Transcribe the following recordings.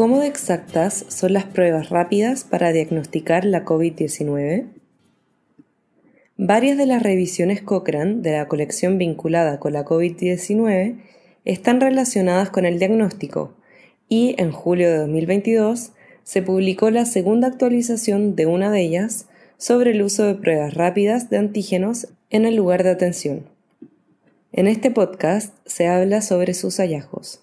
¿Cómo de exactas son las pruebas rápidas para diagnosticar la COVID-19? Varias de las revisiones Cochrane de la colección vinculada con la COVID-19 están relacionadas con el diagnóstico y en julio de 2022 se publicó la segunda actualización de una de ellas sobre el uso de pruebas rápidas de antígenos en el lugar de atención. En este podcast se habla sobre sus hallazgos.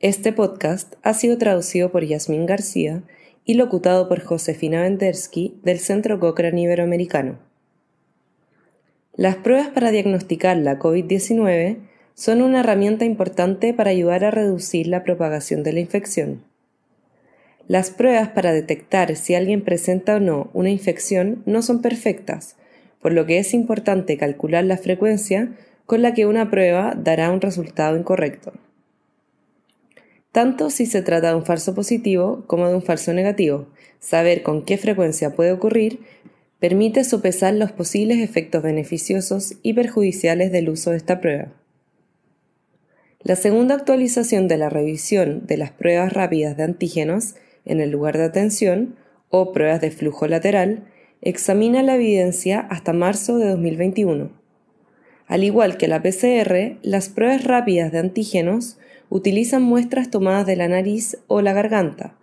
Este podcast ha sido traducido por Yasmín García y locutado por Josefina Vendersky del Centro Cochrane Iberoamericano. Las pruebas para diagnosticar la COVID-19 son una herramienta importante para ayudar a reducir la propagación de la infección. Las pruebas para detectar si alguien presenta o no una infección no son perfectas, por lo que es importante calcular la frecuencia con la que una prueba dará un resultado incorrecto tanto si se trata de un falso positivo como de un falso negativo. Saber con qué frecuencia puede ocurrir permite sopesar los posibles efectos beneficiosos y perjudiciales del uso de esta prueba. La segunda actualización de la revisión de las pruebas rápidas de antígenos en el lugar de atención o pruebas de flujo lateral examina la evidencia hasta marzo de 2021. Al igual que la PCR, las pruebas rápidas de antígenos utilizan muestras tomadas de la nariz o la garganta,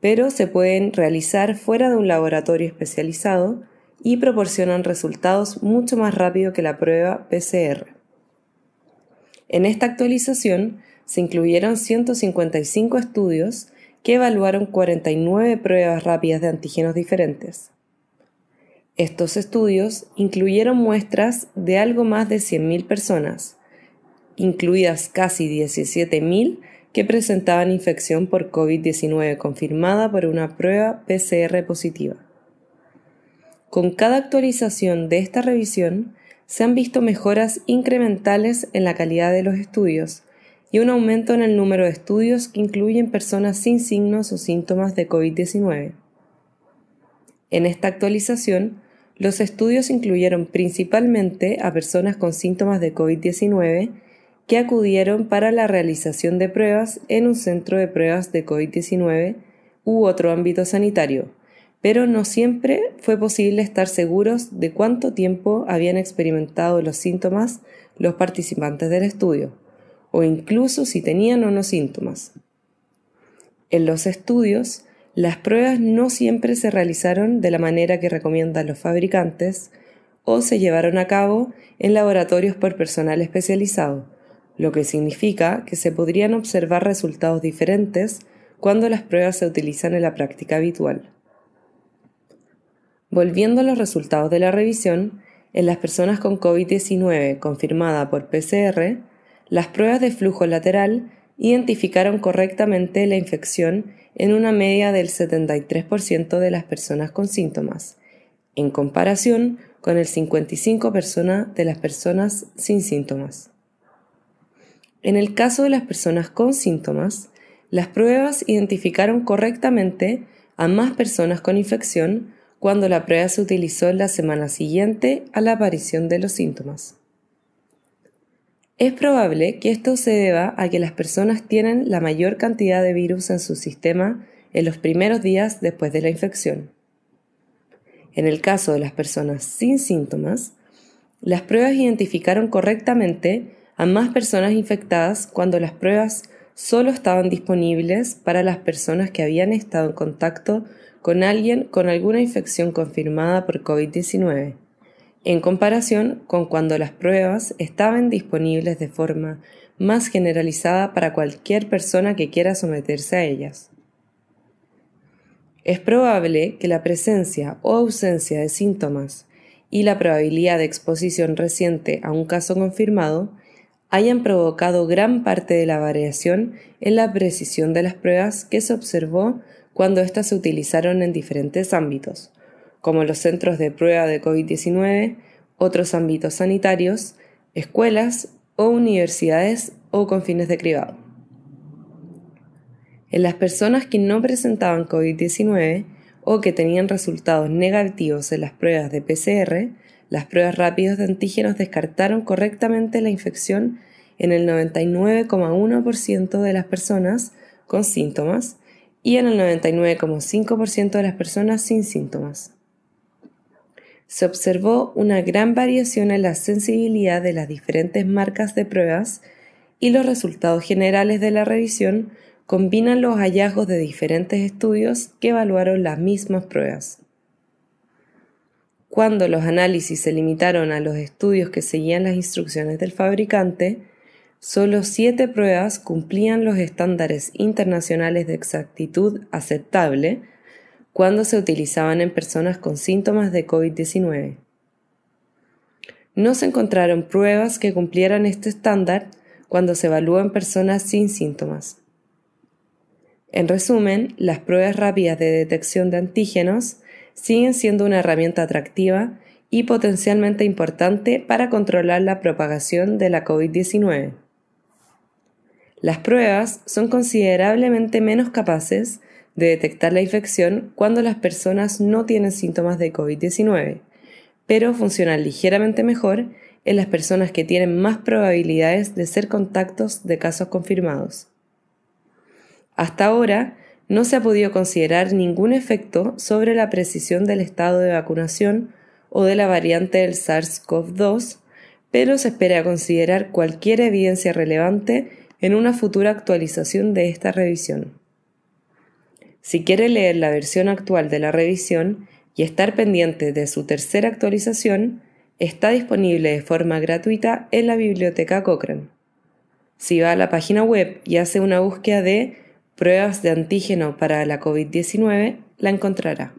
pero se pueden realizar fuera de un laboratorio especializado y proporcionan resultados mucho más rápido que la prueba PCR. En esta actualización se incluyeron 155 estudios que evaluaron 49 pruebas rápidas de antígenos diferentes. Estos estudios incluyeron muestras de algo más de 100.000 personas, incluidas casi 17.000 que presentaban infección por COVID-19 confirmada por una prueba PCR positiva. Con cada actualización de esta revisión, se han visto mejoras incrementales en la calidad de los estudios y un aumento en el número de estudios que incluyen personas sin signos o síntomas de COVID-19. En esta actualización, los estudios incluyeron principalmente a personas con síntomas de COVID-19 acudieron para la realización de pruebas en un centro de pruebas de COVID-19 u otro ámbito sanitario, pero no siempre fue posible estar seguros de cuánto tiempo habían experimentado los síntomas los participantes del estudio, o incluso si tenían o no síntomas. En los estudios, las pruebas no siempre se realizaron de la manera que recomiendan los fabricantes o se llevaron a cabo en laboratorios por personal especializado, lo que significa que se podrían observar resultados diferentes cuando las pruebas se utilizan en la práctica habitual. Volviendo a los resultados de la revisión, en las personas con COVID-19 confirmada por PCR, las pruebas de flujo lateral identificaron correctamente la infección en una media del 73% de las personas con síntomas, en comparación con el 55% de las personas sin síntomas. En el caso de las personas con síntomas, las pruebas identificaron correctamente a más personas con infección cuando la prueba se utilizó la semana siguiente a la aparición de los síntomas. Es probable que esto se deba a que las personas tienen la mayor cantidad de virus en su sistema en los primeros días después de la infección. En el caso de las personas sin síntomas, las pruebas identificaron correctamente a más personas infectadas cuando las pruebas solo estaban disponibles para las personas que habían estado en contacto con alguien con alguna infección confirmada por COVID-19, en comparación con cuando las pruebas estaban disponibles de forma más generalizada para cualquier persona que quiera someterse a ellas. Es probable que la presencia o ausencia de síntomas y la probabilidad de exposición reciente a un caso confirmado hayan provocado gran parte de la variación en la precisión de las pruebas que se observó cuando éstas se utilizaron en diferentes ámbitos, como los centros de prueba de COVID-19, otros ámbitos sanitarios, escuelas o universidades o con fines de cribado. En las personas que no presentaban COVID-19 o que tenían resultados negativos en las pruebas de PCR, las pruebas rápidas de antígenos descartaron correctamente la infección en el 99,1% de las personas con síntomas y en el 99,5% de las personas sin síntomas. Se observó una gran variación en la sensibilidad de las diferentes marcas de pruebas y los resultados generales de la revisión combinan los hallazgos de diferentes estudios que evaluaron las mismas pruebas. Cuando los análisis se limitaron a los estudios que seguían las instrucciones del fabricante, solo siete pruebas cumplían los estándares internacionales de exactitud aceptable cuando se utilizaban en personas con síntomas de COVID-19. No se encontraron pruebas que cumplieran este estándar cuando se evalúan personas sin síntomas. En resumen, las pruebas rápidas de detección de antígenos siguen siendo una herramienta atractiva y potencialmente importante para controlar la propagación de la COVID-19. Las pruebas son considerablemente menos capaces de detectar la infección cuando las personas no tienen síntomas de COVID-19, pero funcionan ligeramente mejor en las personas que tienen más probabilidades de ser contactos de casos confirmados. Hasta ahora, no se ha podido considerar ningún efecto sobre la precisión del estado de vacunación o de la variante del SARS-CoV-2, pero se espera considerar cualquier evidencia relevante en una futura actualización de esta revisión. Si quiere leer la versión actual de la revisión y estar pendiente de su tercera actualización, está disponible de forma gratuita en la biblioteca Cochrane. Si va a la página web y hace una búsqueda de pruebas de antígeno para la COVID-19, la encontrará.